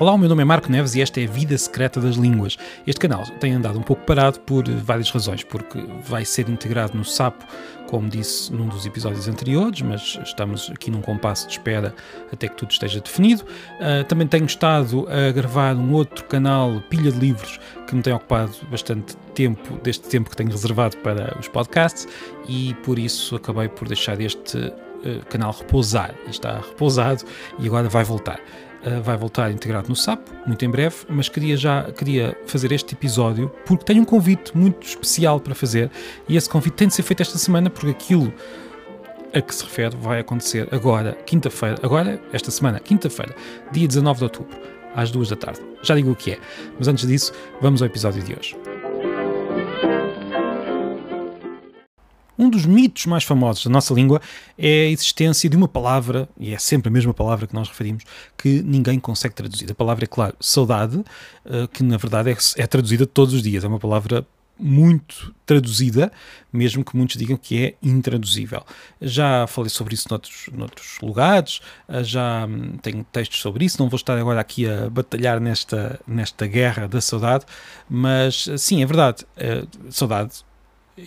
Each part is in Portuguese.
Olá, o meu nome é Marco Neves e esta é a Vida Secreta das Línguas. Este canal tem andado um pouco parado por várias razões, porque vai ser integrado no Sapo, como disse num dos episódios anteriores, mas estamos aqui num compasso de espera até que tudo esteja definido. Uh, também tenho estado a gravar um outro canal, Pilha de Livros, que me tem ocupado bastante tempo, deste tempo que tenho reservado para os podcasts, e por isso acabei por deixar este uh, canal repousar. Está repousado e agora vai voltar. Uh, vai voltar integrado no SAP, muito em breve, mas queria já queria fazer este episódio porque tenho um convite muito especial para fazer e esse convite tem de ser feito esta semana porque aquilo a que se refere vai acontecer agora, quinta-feira, agora, esta semana, quinta-feira, dia 19 de outubro, às duas da tarde. Já digo o que é, mas antes disso, vamos ao episódio de hoje. Um dos mitos mais famosos da nossa língua é a existência de uma palavra, e é sempre a mesma palavra que nós referimos, que ninguém consegue traduzir. A palavra é, claro, saudade, eh, que na verdade é, é traduzida todos os dias. É uma palavra muito traduzida, mesmo que muitos digam que é intraduzível. Já falei sobre isso noutros, noutros lugares, eh, já hum, tenho textos sobre isso, não vou estar agora aqui a batalhar nesta, nesta guerra da saudade, mas sim, é verdade, saudade,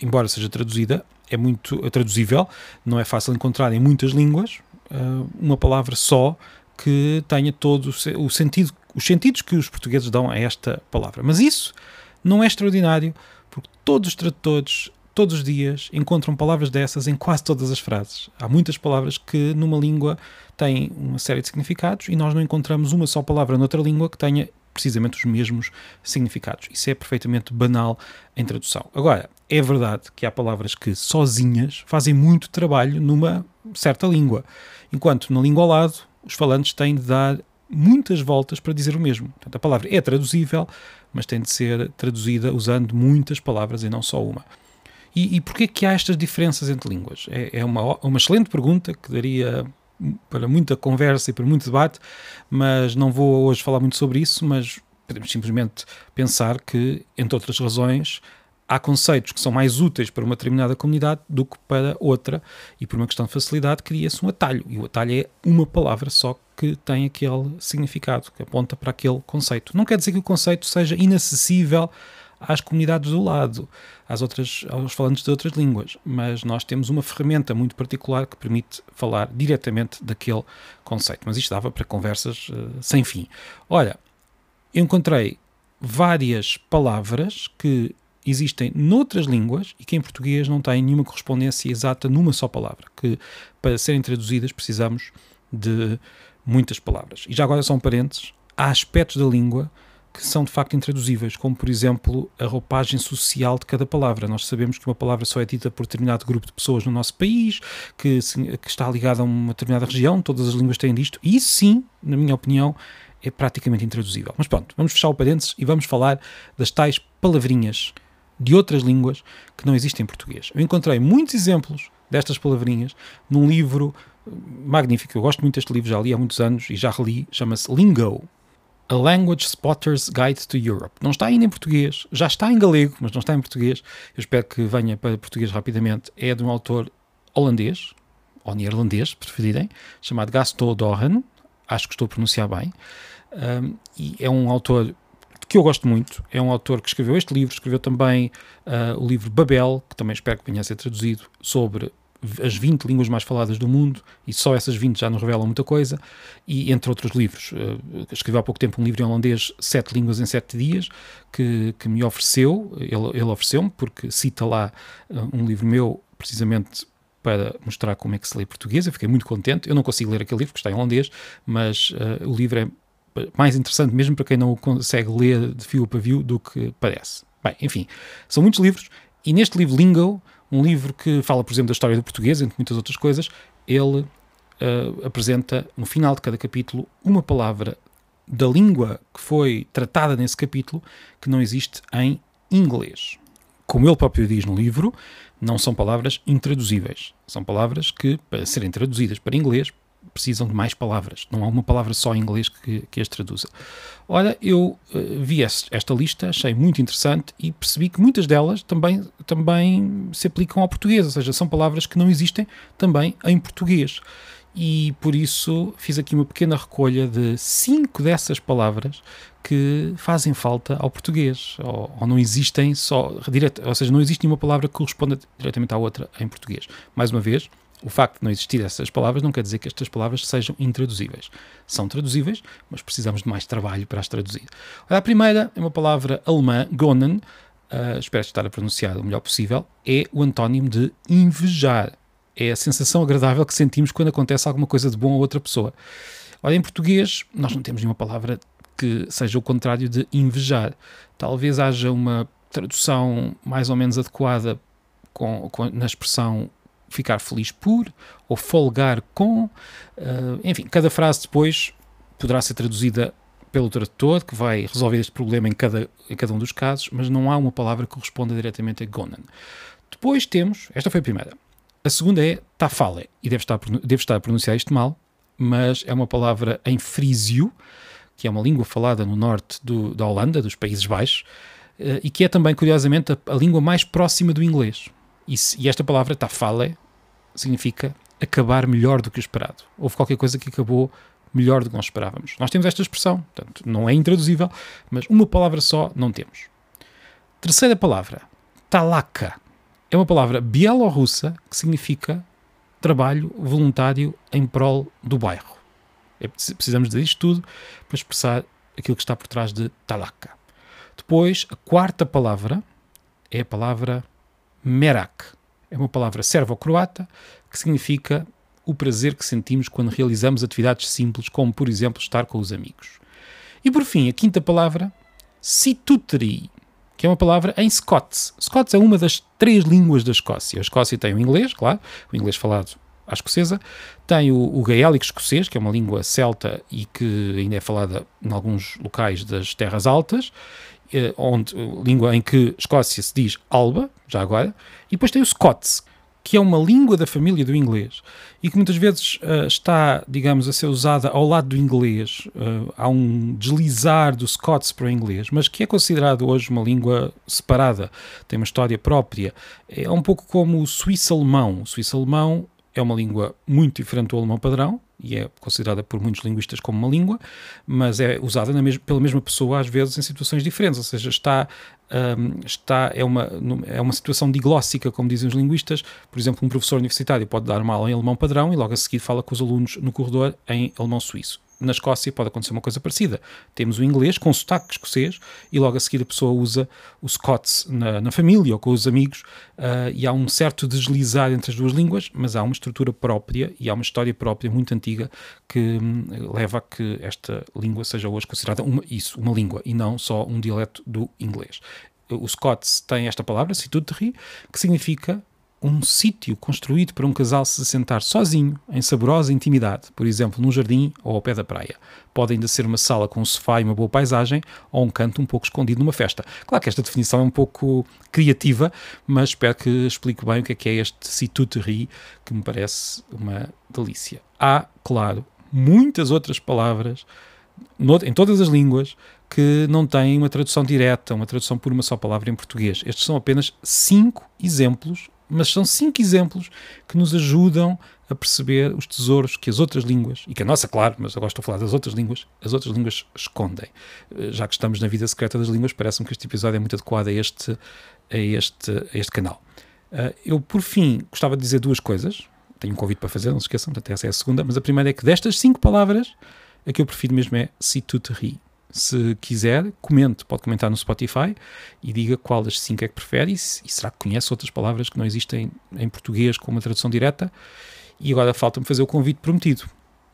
embora seja traduzida, é muito traduzível, não é fácil encontrar em muitas línguas uh, uma palavra só que tenha todo o sentido, os sentidos que os portugueses dão a esta palavra. Mas isso não é extraordinário, porque todos os tradutores, todos os dias, encontram palavras dessas em quase todas as frases. Há muitas palavras que numa língua têm uma série de significados e nós não encontramos uma só palavra noutra língua que tenha precisamente os mesmos significados. Isso é perfeitamente banal em tradução. Agora, é verdade que há palavras que sozinhas fazem muito trabalho numa certa língua, enquanto na língua ao lado os falantes têm de dar muitas voltas para dizer o mesmo. Portanto, a palavra é traduzível, mas tem de ser traduzida usando muitas palavras e não só uma. E, e porquê que há estas diferenças entre línguas? É, é uma, uma excelente pergunta que daria para muita conversa e para muito debate, mas não vou hoje falar muito sobre isso, mas podemos simplesmente pensar que, entre outras razões, há conceitos que são mais úteis para uma determinada comunidade do que para outra, e por uma questão de facilidade cria-se um atalho, e o atalho é uma palavra só que tem aquele significado, que aponta para aquele conceito. Não quer dizer que o conceito seja inacessível às comunidades do lado, às outras, aos falantes de outras línguas, mas nós temos uma ferramenta muito particular que permite falar diretamente daquele conceito. Mas isto dava para conversas uh, sem fim. Olha, encontrei várias palavras que existem noutras línguas e que em português não têm nenhuma correspondência exata numa só palavra, que para serem traduzidas precisamos de muitas palavras. E já agora são parentes, há aspectos da língua que são de facto intraduzíveis, como por exemplo a roupagem social de cada palavra. Nós sabemos que uma palavra só é dita por determinado grupo de pessoas no nosso país, que, que está ligada a uma determinada região, todas as línguas têm disto, e sim, na minha opinião, é praticamente intraduzível. Mas pronto, vamos fechar o parênteses e vamos falar das tais palavrinhas de outras línguas que não existem em português. Eu encontrei muitos exemplos destas palavrinhas num livro magnífico. Eu gosto muito deste livro, já li há muitos anos e já reli, chama-se Lingo, a Language Spotter's Guide to Europe. Não está ainda em português, já está em galego, mas não está em português. Eu espero que venha para português rapidamente. É de um autor holandês, ou neerlandês, preferirem, chamado Gaston Doran. Acho que estou a pronunciar bem. Um, e é um autor que eu gosto muito. É um autor que escreveu este livro, escreveu também uh, o livro Babel, que também espero que venha a ser traduzido, sobre as 20 línguas mais faladas do mundo, e só essas 20 já nos revelam muita coisa, e entre outros livros. Uh, escreveu há pouco tempo um livro em holandês, Sete Línguas em Sete Dias, que, que me ofereceu, ele, ele ofereceu-me, porque cita lá uh, um livro meu, precisamente para mostrar como é que se lê português. Eu fiquei muito contente. Eu não consigo ler aquele livro, que está em holandês, mas uh, o livro é mais interessante mesmo para quem não consegue ler de fio a pavio do que parece. Bem, enfim, são muitos livros, e neste livro Lingo, um livro que fala, por exemplo, da história do português, entre muitas outras coisas, ele uh, apresenta, no final de cada capítulo, uma palavra da língua que foi tratada nesse capítulo que não existe em inglês. Como ele próprio diz no livro, não são palavras intraduzíveis. São palavras que, para serem traduzidas para inglês, precisam de mais palavras. Não há uma palavra só em inglês que, que as traduza. Olha, eu uh, vi esta lista, achei muito interessante e percebi que muitas delas também, também se aplicam ao português, ou seja, são palavras que não existem também em português. e por isso fiz aqui uma pequena recolha de cinco dessas palavras que fazem falta ao português, ou, ou não existem só, direto, ou seja, não existe nenhuma palavra que corresponda diretamente à outra em português. Mais uma vez, o facto de não existir essas palavras não quer dizer que estas palavras sejam intraduzíveis. São traduzíveis, mas precisamos de mais trabalho para as traduzir. a primeira é uma palavra alemã, gonen, uh, espero estar a pronunciar o melhor possível, é o antónimo de invejar. É a sensação agradável que sentimos quando acontece alguma coisa de bom a outra pessoa. Olha, em português, nós não temos nenhuma palavra que seja o contrário de invejar. Talvez haja uma tradução mais ou menos adequada com, com, na expressão ficar feliz por ou folgar com. Uh, enfim, cada frase depois poderá ser traduzida pelo tradutor, que vai resolver este problema em cada, em cada um dos casos, mas não há uma palavra que corresponda diretamente a Gonan. Depois temos, esta foi a primeira. A segunda é tafale, e deve estar, deve estar a pronunciar isto mal, mas é uma palavra em frísio, que é uma língua falada no norte do, da Holanda, dos Países Baixos, uh, e que é também, curiosamente, a, a língua mais próxima do inglês. E, e esta palavra, tafale, significa acabar melhor do que o esperado. Houve qualquer coisa que acabou melhor do que nós esperávamos. Nós temos esta expressão, portanto, não é intraduzível, mas uma palavra só não temos. Terceira palavra, talaka. É uma palavra bielorrussa que significa trabalho voluntário em prol do bairro. É, precisamos disto tudo para expressar aquilo que está por trás de talaka. Depois, a quarta palavra é a palavra merak. É uma palavra servo-croata que significa o prazer que sentimos quando realizamos atividades simples, como, por exemplo, estar com os amigos. E por fim, a quinta palavra, situteri, que é uma palavra em Scots. Scots é uma das três línguas da Escócia. A Escócia tem o inglês, claro, o inglês falado à escocesa, tem o, o gaélico escocês, que é uma língua celta e que ainda é falada em alguns locais das terras altas, onde, língua em que Escócia se diz alba, já agora, e depois tem o Scots, que é uma língua da família do inglês e que muitas vezes uh, está, digamos, a ser usada ao lado do inglês. Uh, há um deslizar do Scots para o inglês, mas que é considerado hoje uma língua separada, tem uma história própria. É um pouco como o suíço-alemão. O suíço-alemão é uma língua muito diferente do alemão padrão, e é considerada por muitos linguistas como uma língua, mas é usada mesma, pela mesma pessoa às vezes em situações diferentes, ou seja, está, um, está é, uma, é uma situação diglóssica, como dizem os linguistas. Por exemplo, um professor universitário pode dar uma aula em alemão padrão e logo a seguir fala com os alunos no corredor em alemão suíço na Escócia pode acontecer uma coisa parecida. Temos o inglês com sotaque escocês e logo a seguir a pessoa usa o Scots na, na família ou com os amigos uh, e há um certo deslizar entre as duas línguas, mas há uma estrutura própria e há uma história própria muito antiga que um, leva a que esta língua seja hoje considerada uma, isso, uma língua e não só um dialeto do inglês. O Scots tem esta palavra, situteri, que significa um sítio construído para um casal se sentar sozinho, em saborosa intimidade, por exemplo, num jardim ou ao pé da praia. Pode ainda ser uma sala com um sofá e uma boa paisagem, ou um canto um pouco escondido numa festa. Claro que esta definição é um pouco criativa, mas espero que explique bem o que é que é este situterie, que me parece uma delícia. Há, claro, muitas outras palavras em todas as línguas que não têm uma tradução direta, uma tradução por uma só palavra em português. Estes são apenas cinco exemplos mas são cinco exemplos que nos ajudam a perceber os tesouros que as outras línguas, e que a nossa, claro, mas eu gosto de falar das outras línguas, as outras línguas escondem. Eh, já que estamos na vida secreta das línguas, parece-me que este episódio é muito adequado a este, a este, a este canal. Eh, eu, por fim, gostava de dizer duas coisas. Tenho um convite para fazer, não se esqueçam, portanto, essa é a segunda, mas a primeira é que destas cinco palavras, a que eu prefiro mesmo é si tu te ri se quiser, comente, pode comentar no Spotify e diga qual das cinco é que prefere e, e será que conhece outras palavras que não existem em português com uma tradução direta. E agora falta-me fazer o convite prometido.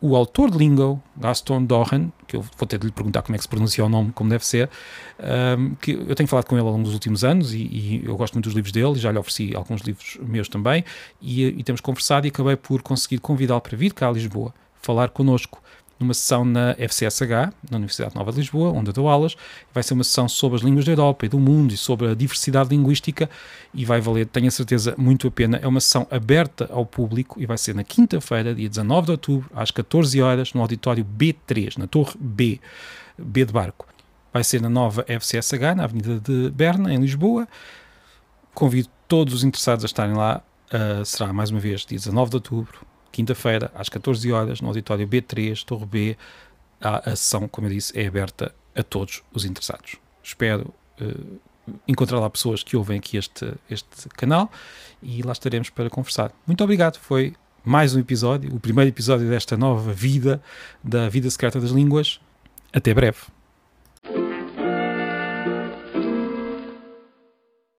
O autor de Lingo, Gaston Doran, que eu vou ter de lhe perguntar como é que se pronuncia o nome, como deve ser, um, que eu tenho falado com ele ao longo dos últimos anos e, e, eu gosto muito dos livros dele, já lhe ofereci alguns livros meus também, e, e temos conversado e acabei por conseguir convidá-lo para vir cá a Lisboa, falar connosco numa sessão na FCSH, na Universidade Nova de Lisboa, onde eu dou aulas. Vai ser uma sessão sobre as línguas da Europa e do mundo e sobre a diversidade linguística e vai valer, tenho a certeza, muito a pena. É uma sessão aberta ao público e vai ser na quinta-feira, dia 19 de outubro, às 14 horas, no auditório B3, na Torre B, B de Barco. Vai ser na nova FCSH, na Avenida de Berna, em Lisboa. Convido todos os interessados a estarem lá. Uh, será mais uma vez dia 19 de outubro, quinta-feira, às 14 horas, no auditório B3, Torre B. A ação, como eu disse, é aberta a todos os interessados. Espero uh, encontrar lá pessoas que ouvem aqui este, este canal e lá estaremos para conversar. Muito obrigado, foi mais um episódio, o primeiro episódio desta nova vida, da vida secreta das línguas. Até breve.